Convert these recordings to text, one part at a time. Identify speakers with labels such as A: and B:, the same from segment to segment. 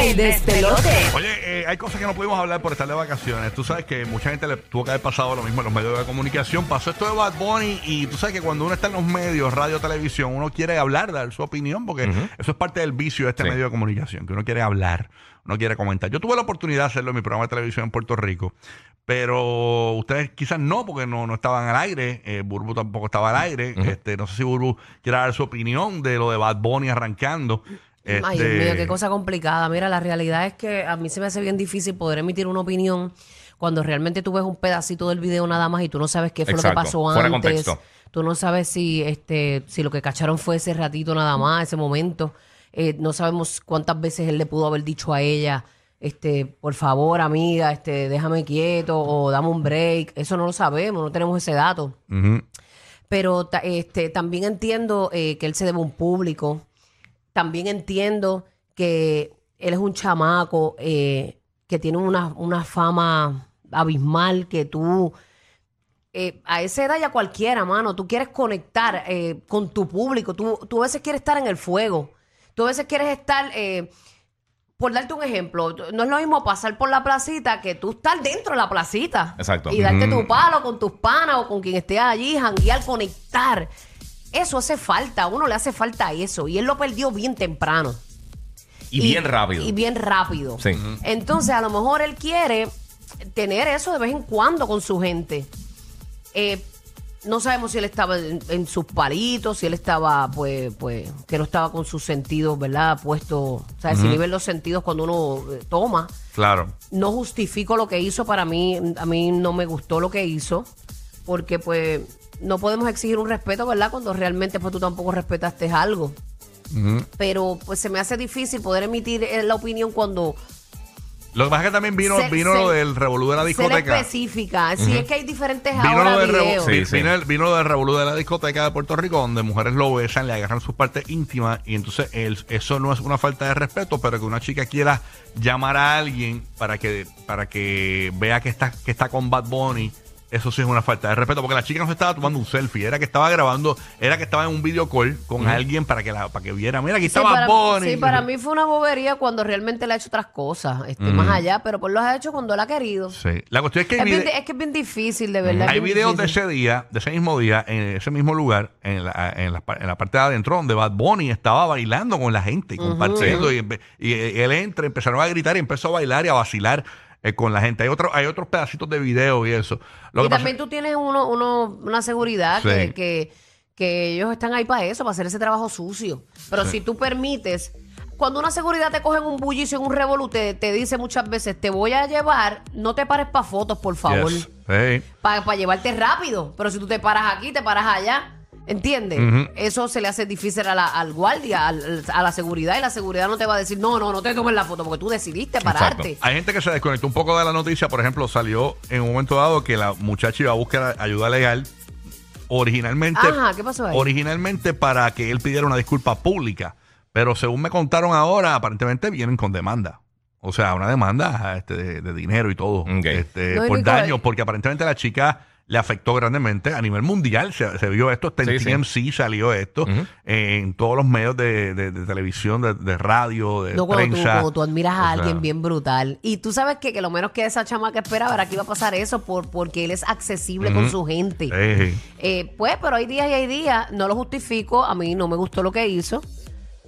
A: El despelote.
B: Oye, eh, hay cosas que no pudimos hablar por estar de vacaciones. Tú sabes que mucha gente le tuvo que haber pasado lo mismo en los medios de comunicación. Pasó esto de Bad Bunny y tú sabes que cuando uno está en los medios, radio, televisión, uno quiere hablar, dar su opinión, porque eso es parte del vicio de este
C: Sí.
B: medio de comunicación, que uno quiere hablar, uno quiere comentar. Yo tuve la oportunidad de hacerlo en mi programa de televisión en Puerto Rico, pero ustedes quizás no, porque no, no estaban al aire. Eh, Burbu tampoco estaba al aire. este, no sé si Burbu quiere dar su opinión de lo de Bad Bunny arrancando.
A: Ay,
B: Este,
A: Dios mío, qué cosa complicada. Mira, la realidad es que a mí se me hace bien difícil poder emitir una opinión cuando realmente tú ves un pedacito del video nada más y tú no sabes qué fue lo que pasó
C: fuera
A: antes.
C: contexto.
A: Tú no sabes si este si lo que cacharon fue ese ratito nada más, ese momento. Eh, no sabemos cuántas veces él le pudo haber dicho a ella, este, por favor, amiga, este, déjame quieto o dame un break. Eso no lo sabemos, no tenemos ese dato. Pero este, también entiendo eh, que él se debe a un público. También entiendo que él es un chamaco eh, que tiene una, una fama abismal que tú... eh, a esa edad ya cualquiera, mano, tú quieres conectar eh, con tu público, tú, tú a veces quieres estar en el fuego, tú a veces quieres estar, eh, por darte un ejemplo, no es lo mismo pasar por la placita que tú estar dentro de la placita.
C: Exacto.
A: Y darte tu palo con tus panas o con quien esté allí, janguear, conectar. Eso hace falta, a uno le hace falta eso. Y él lo perdió bien temprano.
C: Y, bien rápido.
A: Y bien rápido.
C: Sí.
A: Entonces, a lo mejor él quiere tener eso de vez en cuando con su gente. Eh, no sabemos si él estaba en, en sus palitos, si él estaba, pues, pues, que no estaba con sus sentidos, ¿verdad? Puesto, o sea, si nivel los sentidos cuando uno eh, toma.
B: Claro.
A: No justifico lo que hizo, para mí, a mí no me gustó lo que hizo, porque pues no podemos exigir un respeto, ¿verdad? Cuando realmente pues tú tampoco respetaste algo. Pero pues se me hace difícil poder emitir eh, la opinión cuando
B: Lo que pasa es que también vino, vino lo del revolú de la
A: ser
B: discoteca.
A: específica. Si es que hay diferentes
B: Vino
A: ahora
B: lo, del revo-
A: videos.
C: Sí,
B: vi-
C: sí.
B: vino el- vino lo del revolú de la discoteca de Puerto Rico, donde mujeres lo besan, le agarran sus partes íntimas, y entonces el- eso no es una falta de respeto, pero que una chica quiera llamar a alguien para que, para que vea que está, que está con Bad Bunny. Eso sí es una falta de respeto, porque la chica no se estaba tomando un selfie, era que estaba grabando, era que estaba en un video call con alguien para que la, para que viera, mira, aquí
A: Sí,
B: está Bad
A: para,
B: Bunny.
A: sí, para mí fue una bobería cuando realmente le ha hecho otras cosas, este, más allá, pero pues lo ha hecho cuando él ha querido.
B: Sí. La cuestión es que
A: Es,
B: hay
A: bien
B: vide-
A: di- es que es bien difícil, de verdad.
B: Hay
A: bien
B: videos de
A: difícil.
B: ese día, de ese mismo día, en ese mismo lugar, en la, en la, en la parte de adentro, donde Bad Bunny estaba bailando con la gente y compartiendo. y, empe- y él entra, empezaron a gritar y empezó a bailar y a vacilar eh, con la gente. Hay, otro, hay otros pedacitos de video y eso. Lo
A: y
B: que pasa-
A: también tú tienes uno, uno, una seguridad
B: Sí.
A: que, que, que ellos están ahí para eso, para hacer ese trabajo sucio. Pero si tú permites, cuando una seguridad te coge en un bullicio, en un revolu, te, te dice muchas veces, te voy a llevar, no te pares para fotos, por favor.
B: Yes.
A: Para llevarte rápido. Pero si tú te paras aquí, te paras allá. ¿Entiendes?
B: Ujú.
A: Eso se le hace difícil a la, al guardia, al- a la seguridad, y la seguridad no te va a decir, no, no, no te tomes la foto, porque tú decidiste pararte.
B: Hay gente que se desconectó un poco de la noticia. Por ejemplo, salió en un momento dado que la muchacha iba a buscar ayuda legal originalmente.
A: Ajá, ¿qué pasó ahí?
B: Originalmente para que él pidiera una disculpa pública. Pero según me contaron ahora, aparentemente vienen con demanda. O sea, una demanda este, de, de dinero y todo.
C: Ok.
B: Este,
A: No, y
B: por daño, porque aparentemente la chica le afectó grandemente a nivel mundial. Se, se vio esto, hasta en
C: Sí, sí.
B: TMC salió esto,
C: Ujú.
B: en todos los medios de, de- de televisión, de, de radio, de
A: No, cuando tú,
B: prensa.
A: cuando tú admiras
B: O
A: a
B: sea,
A: alguien bien brutal. Y tú sabes que, que lo menos que esa chamaca esperaba era que iba a pasar eso por, porque él es accesible con su gente.
B: Sí.
A: Eh, pues, pero hay días y hay días, no lo justifico, a mí no me gustó lo que hizo,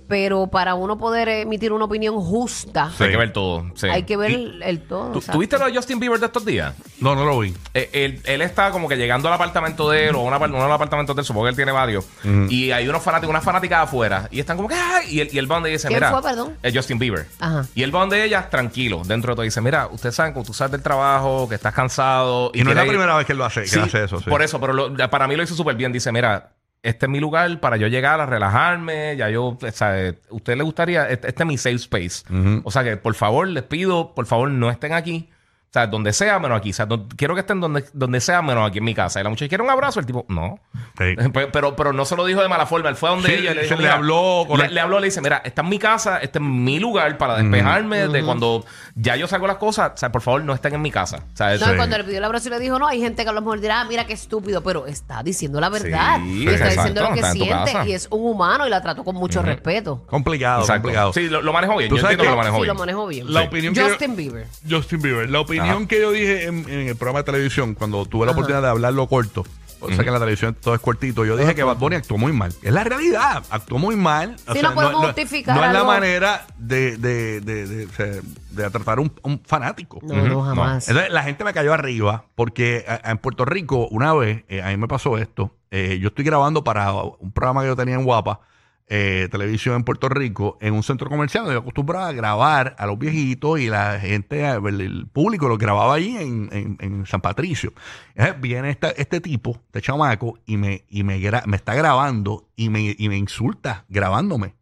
A: pero para uno poder emitir una opinión justa,
C: Hay que ver todo. sí.
A: hay que ver el, el todo.
C: ¿Tú-
A: exacto.
C: ¿Tuviste lo de Justin Bieber de estos días?
B: No, no lo vi.
C: Eh, él, él está como que llegando al apartamento de él, o una, par- uno de los apartamentos de él, supongo que él tiene varios, y hay unos fanáticos, unas fanáticas afuera, y están como que, ¡ay! Y él, y va donde dice,
A: ¿Quién
C: mira,
A: fue, perdón?
C: eh, Justin Bieber.
A: Ajá.
C: Y él va donde ella, tranquilo, dentro de todo, dice, mira, ustedes saben, como tú sabes del trabajo, que estás cansado.
B: Y, no es la primera vez que él lo hace, que
C: Sí,
B: hace eso. sí.
C: Por eso, pero lo- para mí lo hizo súper bien. Dice, mira, este es mi lugar para yo llegar a relajarme. Ya yo, o sea, ¿usted le gustaría? Este, este es mi safe space. O sea que, por favor, les pido, por favor, no estén aquí. Sea, donde sea menos aquí. O sea, quiero que estén donde, donde sea menos aquí en mi casa. Y la muchacha quiere un abrazo. El tipo, no.
B: Sí.
C: Pero, pero, pero no se lo dijo de mala forma. Él fue a donde
B: Sí,
C: ella
B: se
C: dijo,
B: le habló con
C: Le,
B: el-
C: le habló, le dice, mira, esta es mi casa, este es mi lugar para despejarme de cuando ya yo saco las cosas. O sea, por favor, no estén en mi casa. O sea,
A: No, y cuando le pidió el abrazo y le dijo, no, hay gente que a lo mejor dirá, ah, mira qué estúpido, pero está diciendo la verdad.
C: Sí,
A: Y está
C: exacto,
A: diciendo lo que
C: está
A: siente
C: casa.
A: y es un humano y la trató con mucho respeto.
B: Complicado,
C: Exacto.
B: complicado.
C: Sí, lo, lo manejó bien.
B: Tú
C: Yo
B: sabes
C: entiendo que lo manejó
A: Sí,
C: bien.
A: lo manejó bien.
B: La
C: Sí.
B: opinión
A: Justin Bieber.
B: Justin Bieber. La opinión
C: Ajá.
B: que yo dije en, en el programa de televisión, cuando tuve la oportunidad de hablarlo corto, o sea que en la televisión todo es cortito, yo dije que Bad Bunny actuó muy mal. Es la realidad, actuó muy mal. O
A: Sí,
B: sea,
A: no podemos justificar
B: No es la manera de, de, de, de- de- de tratar a un, un fanático.
A: No, no, jamás.
B: Entonces la gente me cayó arriba porque a- a- en Puerto Rico una vez, eh, a mí me pasó esto, eh, yo estoy grabando para un programa que yo tenía en Guapa, eh, televisión en Puerto Rico, en un centro comercial donde yo acostumbraba a grabar a los viejitos y la gente, el, el público lo grababa allí en, en- en San Patricio. Entonces, viene esta- este tipo, este chamaco, y me, y me, gra- me está grabando y me, y me insulta grabándome.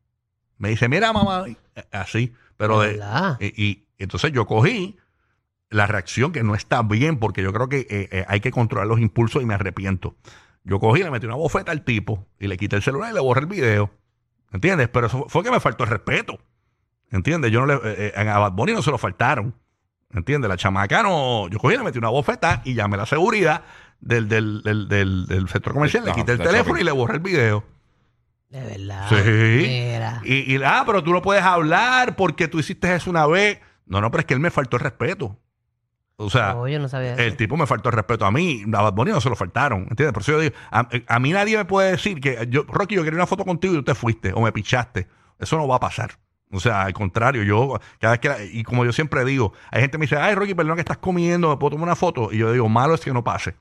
B: Me dice, mira mamá, y- así, pero. Y, y entonces yo cogí la reacción que no está bien porque yo creo que eh, eh, hay que controlar los impulsos y me arrepiento. Yo cogí, le metí una bofeta al tipo y le quité el celular y le borré el video. ¿Entiendes? Pero eso fue que me faltó el respeto. ¿Entiendes? Yo no le, eh, eh, a Bad Bunny no se lo faltaron. ¿Entiendes? La chamaca no. Yo cogí, le metí una bofeta y llamé a la seguridad del, del, del, del- del centro comercial, le
C: Ajá,
B: quité el teléfono
C: shopping.
B: y le borré el video.
A: De verdad.
B: Sí.
A: Mira.
B: Y, y, ah, pero tú no puedes hablar porque tú hiciste eso una vez. No, no, pero es que él me faltó el respeto. O sea,
A: yo no sabía eso.
B: el tipo me faltó el respeto a mí. A Bad Bunny no se lo faltaron. ¿Entiendes? Por eso yo digo, a, a mí nadie me puede decir que yo, Rocky, yo quería una foto contigo y tú te fuiste o me pichaste. Eso no va a pasar. O sea, al contrario, yo, cada vez que, la- y como yo siempre digo, hay gente que me dice, ay, Rocky, perdón que estás comiendo, ¿me puedo tomar una foto? Y yo digo, malo es que no pase.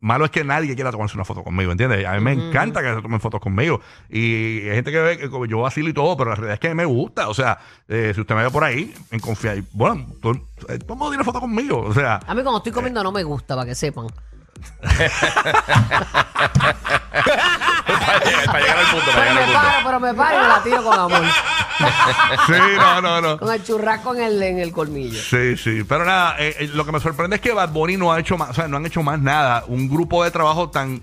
B: Malo es que nadie quiera tomarse una foto conmigo, ¿entiendes? A mí me encanta que se tomen fotos conmigo. Y hay gente que ve que yo vacilo y todo, pero la realidad es que a mí me gusta. O sea, eh, si usted me ve por ahí, en confianza, bueno, todo, eh, todo el mundo tiene conmigo. O sea,
A: A mí cuando estoy comiendo no me gusta, para que sepan.
C: para, llegar, al punto, para
A: Pero
C: llegar
A: me
C: al punto.
A: paro, pero me paro y me la tiro con amor.
B: sí, no, no, no.
A: Con el churrasco en el, en el colmillo.
B: Sí, sí. Pero nada, eh, eh, lo que me sorprende es que Bad Bunny no ha hecho más, o sea, no han hecho más nada. Un grupo de trabajo tan,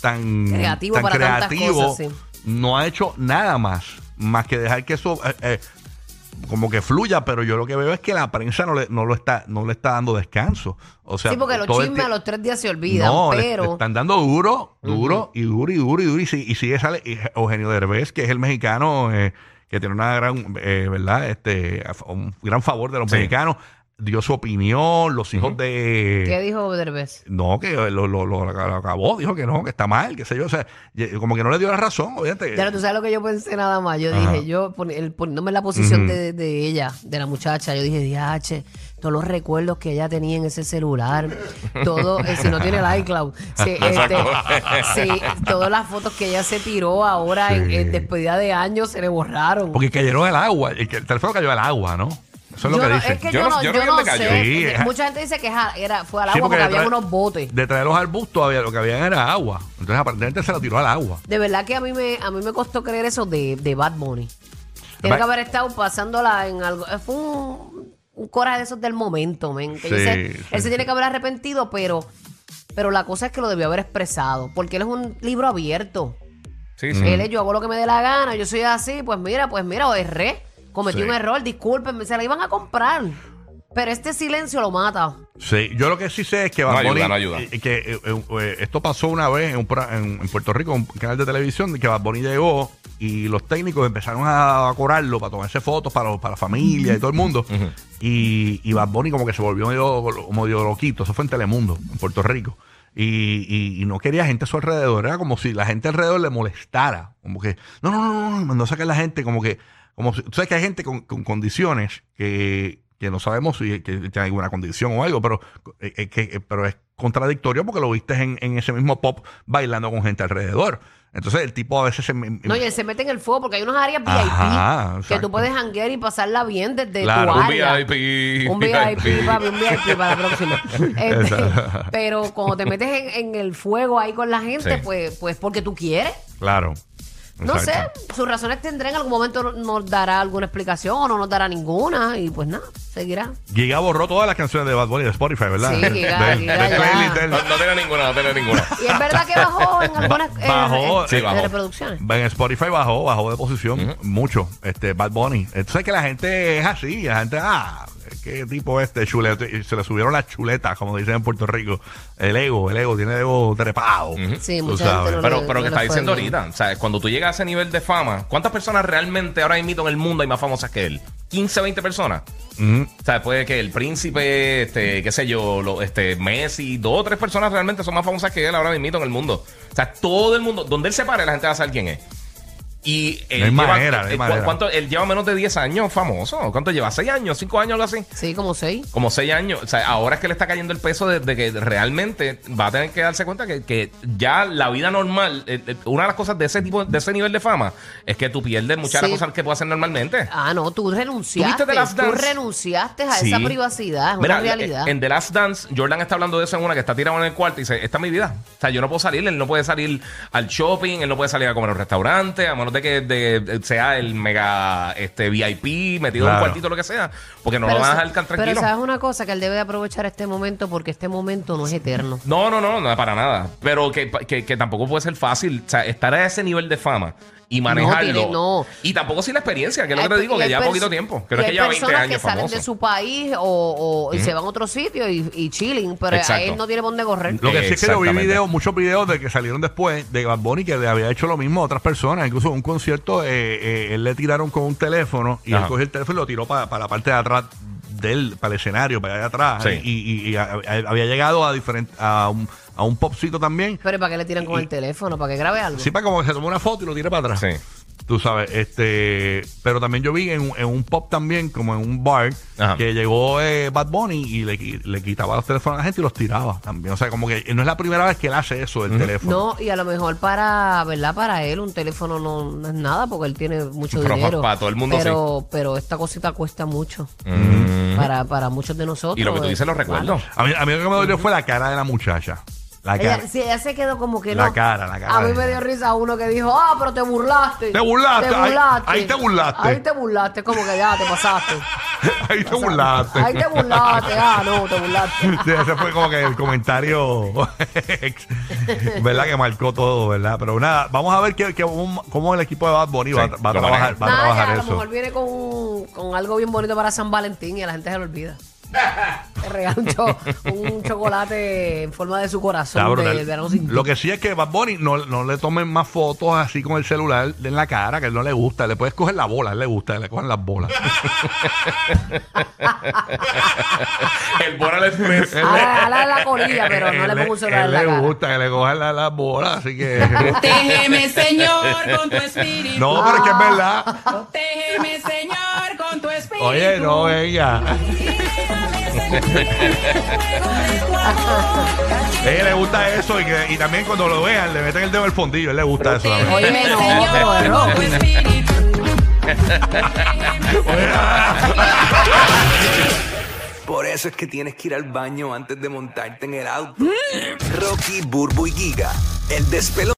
B: tan
A: Creativo
B: tan
A: para
B: creativo
A: cosas, sí.
B: no ha hecho nada más, más que dejar que eso eh, como que fluya, pero yo lo que veo es que la prensa no le, no lo está, no le está dando descanso. O sea,
A: sí, porque los chismes a los tres días se olvidan,
B: no,
A: pero...
B: le están dando duro, duro y duro y duro y duro. Y, si- y sigue sale y Eugenio Derbez, que es el mexicano eh, que tiene una gran, eh, ¿verdad? Este, un gran favor de los
C: Sí.
B: mexicanos. Dio su opinión, los hijos
A: ¿Qué
B: de...
A: dijo Derbez?
B: No, que lo, lo- lo- lo acabó, dijo que no, que está mal, qué sé yo. O sea, como que no le dio la razón, obviamente.
A: Ya tú sabes lo que yo pensé nada más. Yo
B: Ajá.
A: dije, yo el- poniéndome en la posición de, de ella, de la muchacha, yo dije, diache, todos los recuerdos que ella tenía en ese celular, todo, eh, si no tiene el iCloud, sí, este, sí, todas las fotos que ella se tiró ahora en,
B: Sí.
A: en despedida de años se le borraron.
B: Porque cayeron al agua, el teléfono cayó al agua, ¿no? Eso es lo
A: Yo
B: que
A: no-
B: dicen.
A: Es que
C: Yo no- yo no vi
A: sé.
B: Sí, es-
A: Mucha gente dice que ja- era, fue al
B: Sí,
A: agua porque, había
B: detrás-
A: unos botes.
B: Detrás de los arbustos había, lo que había era agua. Entonces, aparentemente se la tiró al agua.
A: De verdad que a mí me, a mí me costó creer eso de, de Bad Bunny. Tiene que haber estado pasándola en algo. eh, Fue un, un coraje de esos del momento, men. Que yo
B: Sí,
A: sé,
B: sí,
A: él se
B: sí.
A: tiene que haber arrepentido, pero, pero la cosa es que lo debió haber expresado. Porque él es un libro abierto.
C: Sí, sí.
A: Él es, yo hago lo que me dé la gana, yo soy así, pues mira, pues mira, o erré. Cometí
B: Sí.
A: un error, discúlpenme, se la iban a comprar. Pero este silencio lo mata.
B: Sí, yo lo que sí sé es que
C: No
B: Bad
C: ayuda,
B: Bunny-
C: no ayuda.
B: eh, que eh, eh, eh, esto pasó una vez en, un pro- en- en Puerto Rico, un canal de televisión, de que Bad Bunny llegó y los técnicos empezaron a, cobrarlo para tomarse fotos para, para la familia y todo el mundo. y, y Bad Bunny como que se volvió medio, loquito. Eso fue en Telemundo, en Puerto Rico. Y, y- y no quería gente a su alrededor. Era como si la gente alrededor le molestara. Como que, no, no, no, no, no, mandó a sacar la gente como que, como si- tú sabes que hay gente con, con condiciones que, que no sabemos si que tiene alguna condición o algo, pero, eh, eh, que, eh, pero es contradictorio porque lo viste en, en ese mismo pop bailando con gente alrededor. Entonces el tipo a veces se... me-
A: No, y él se mete en el fuego porque hay unas áreas VIP
B: Ajá,
A: que
B: exacto.
A: tú puedes hanguear y pasarla bien desde
B: Claro.
A: tu
B: Un
A: área.
C: VIP,
A: Un VIP,
C: VIP.
A: papi, un VIP para la próxima. Este, pero cuando te metes en, en el fuego ahí con la gente,
C: Sí.
A: pues, pues porque tú quieres.
B: Claro.
A: No
B: Exacto.
A: sé, sus razones tendrá en algún momento no- nos dará alguna explicación o no nos dará ninguna y pues nada, seguirá.
B: Giga borró todas las canciones de Bad Bunny de Spotify, ¿verdad?
A: Sí,
B: De-
A: Giga,
B: de-
A: Giga
B: del
A: ya.
B: playlist del-
C: No, no ninguna, no tengo ninguna.
A: Y es verdad que bajó en algunas
B: bajó, sí,
A: de
C: bajó.
A: reproducciones.
B: En Spotify bajó, bajó de posición mucho, este Bad Bunny. Entonces que la gente es así, la gente, ah, qué tipo este chuleta, y se le subieron las chuletas, como dicen en Puerto Rico. El ego, el ego, tiene el ego trepado.
A: Sí, mucha
B: sabes.
A: gente no
C: Pero,
A: le-
C: pero
A: no
C: que está diciendo
A: bien.
C: ahorita, o sea, cuando tú llegas a ese nivel de fama, ¿cuántas personas realmente ahora mismo en el mundo hay más famosas que él? 15, 20 personas. O sea, puede que el príncipe, este, qué sé yo, lo- este, Messi, dos o tres personas realmente son más famosas que él ahora mismo en el mundo. O sea, todo el mundo, donde él se pare, la gente va a saber quién es. Y él
B: No hay
C: lleva,
B: manera, no hay
C: eh, ¿cu-
B: manera.
C: ¿cuánto, él lleva menos de 10 años famoso. ¿Cuánto lleva? ¿6 años? ¿5 años? Algo así.
A: Sí, como seis.
C: Como 6 años. O sea, ahora es que le está cayendo el peso de, de que realmente va a tener que darse cuenta que, que ya la vida normal, eh, eh, una de las cosas de ese tipo, de ese nivel de fama, es que tú pierdes muchas de las cosas que puedes hacer normalmente.
A: Ah, no, tú renunciaste.
C: ¿Tuviste The Last
A: Tú
C: Dance?
A: renunciaste a
C: Sí.
A: esa privacidad, es
C: Mira,
A: una realidad.
C: En The Last Dance, Jordan está hablando de eso en una que está tirado en el cuarto y dice, esta es mi vida. O sea, yo no puedo salir, él no puede salir al shopping, él no puede salir a comer a un restaurante, a menos de que de- de- sea el mega este VIP, metido en un
B: Claro.
C: cuartito, lo que sea, porque no lo
A: Pero
C: van a dejar tan
A: Pero
C: tranquilo.
A: sabes una cosa, que él debe de aprovechar este momento porque este momento no es eterno.
C: No, no, no, no, para nada. Pero que, que- que tampoco puede ser fácil. O sea, estar a ese nivel de fama y manejarlo.
A: tiene- no.
C: Y tampoco sin la experiencia, que es lo que te digo, que lleva
A: pers-
C: poquito tiempo. No es que
A: hay
C: lleva 20
A: personas
C: años
A: que salen
C: famoso.
A: de su país o, o- y se van a otro sitio y, y chilling, pero a
C: Exacto.
A: él no tiene por dónde correr.
B: Lo que sí es que yo vi videos, muchos videos de que salieron después de Bad Bunny que le había hecho lo mismo a otras personas. Incluso en un concierto, eh, eh, él le tiraron con un teléfono y
C: Ajá.
B: él cogió el teléfono y lo tiró para la parte de atrás del, para el escenario, para allá atrás.
C: Sí.
B: Y, y- y a- a- había llegado a diferente, a un, a un popcito también.
A: Pero ¿y ¿para qué le tiran con el teléfono? ¿Para que grabe algo?
B: Sí, para como que se tomó una foto y lo tire para atrás.
C: Sí.
B: Tú sabes, este, pero también yo vi en, un- en un pop también, como en un bar,
C: Ajá.
B: que llegó eh, Bad Bunny y le, le quitaba los teléfonos a la gente y los tiraba también. O sea, como que no es la primera vez que él hace eso del teléfono.
A: No, y a lo mejor para, ¿verdad? Para él un teléfono no, no es nada porque él tiene mucho
C: Pero
A: dinero.
C: para todo el mundo
A: pero, Pero esta cosita cuesta mucho
C: Mm.
A: para, para muchos de nosotros.
C: Y lo que tú
A: eh,
C: dices lo
A: vale.
C: recuerdo.
B: A mí, a mí lo que me dolió fue la cara de la muchacha. La cara.
A: Ella, sí, ella se quedó como que
B: La
A: no.
B: cara, la cara
A: A mí me dio risa uno que dijo, ah, pero te burlaste.
B: Te burlaste, ahí- ahí te burlaste.
A: Ahí te burlaste, como que ya te pasaste.
B: Ahí te burlaste.
A: Ahí te burlaste, ah, no, te burlaste.
B: Sí, ese fue como que el comentario, ¿verdad? Que marcó todo, ¿verdad? Pero nada, vamos a ver qué, qué- cómo, cómo el equipo de Bad Bunny va,
C: Sí,
B: va a
C: lo
B: trabajar,
C: maneja.
B: va a
A: Nada,
B: trabajar
A: ya, a lo
B: eso.
A: mejor viene con, con algo bien bonito para San Valentín y a la gente se lo olvida. Te un, cho- un chocolate en forma de su corazón
B: Está
A: de,
B: brutal.
A: del verano sin
B: Lo que sí es que Bad Bunny no, no le tomen más fotos así con el celular en la cara, que él no le gusta. Le puedes coger la bola, a él le gusta, que le cogen las bolas.
C: el Boral Express.
A: Ah, ala la colilla, pero no le pongo un celular en la
B: le
A: cara.
B: gusta que le cojan las las bolas, así que...
D: Protégeme, Señor, con tu espíritu.
B: no, pero es que es verdad.
D: Protégeme, Señor, con tu espíritu.
B: Oye, no, venga. A ella le gusta eso y, que, y también cuando lo vean le meten el dedo en el fondillo. A él le gusta eso también.
A: Oye, no.
E: Por eso es que tienes que ir al baño antes de montarte en el auto. Rocky, Burbu y Giga, el despelo.